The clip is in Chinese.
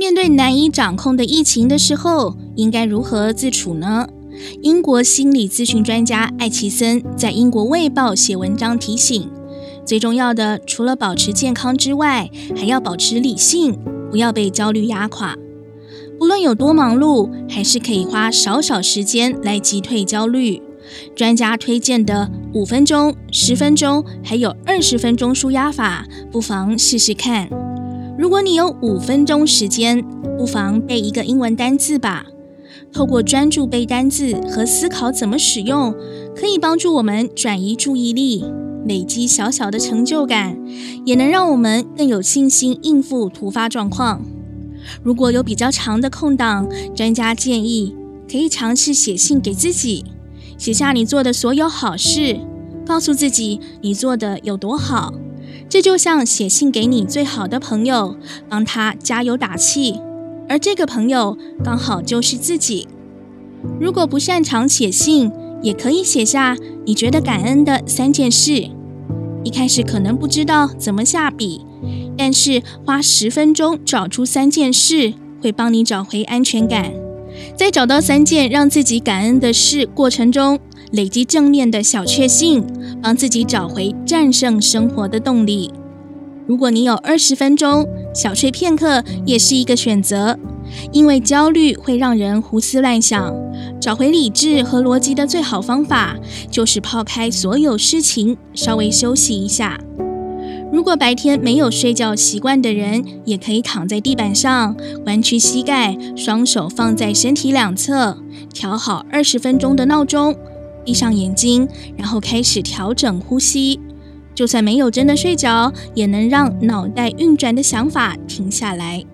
面对难以掌控的疫情的时候，应该如何自处呢？英国心理咨询专家艾奇森在《英国卫报》写文章提醒，最重要的除了保持健康之外，还要保持理性，不要被焦虑压垮。不论有多忙碌，还是可以花少少时间来击退焦虑。专家推荐的五分钟、十分钟，还有二十分钟舒压法，不妨试试看。如果你有五分钟时间，不妨背一个英文单字吧。透过专注背单字和思考怎么使用，可以帮助我们转移注意力，累积小小的成就感，也能让我们更有信心应付突发状况。如果有比较长的空档，专家建议可以尝试写信给自己。写下你做的所有好事，告诉自己你做的有多好，这就像写信给你最好的朋友，帮他加油打气，而这个朋友刚好就是自己。如果不擅长写信，也可以写下你觉得感恩的三件事。一开始可能不知道怎么下笔，但是花十分钟找出三件事，会帮你找回安全感。在找到三件让自己感恩的事过程中，累积正面的小确幸，帮自己找回战胜生活的动力。如果你有二十分钟，小睡片刻也是一个选择。因为焦虑会让人胡思乱想，找回理智和逻辑的最好方法，就是抛开所有事情，稍微休息一下。如果白天没有睡觉习惯的人，也可以躺在地板上，弯曲膝盖，双手放在身体两侧，调好二十分钟的闹钟，闭上眼睛，然后开始调整呼吸。就算没有真的睡着，也能让脑袋运转的想法停下来。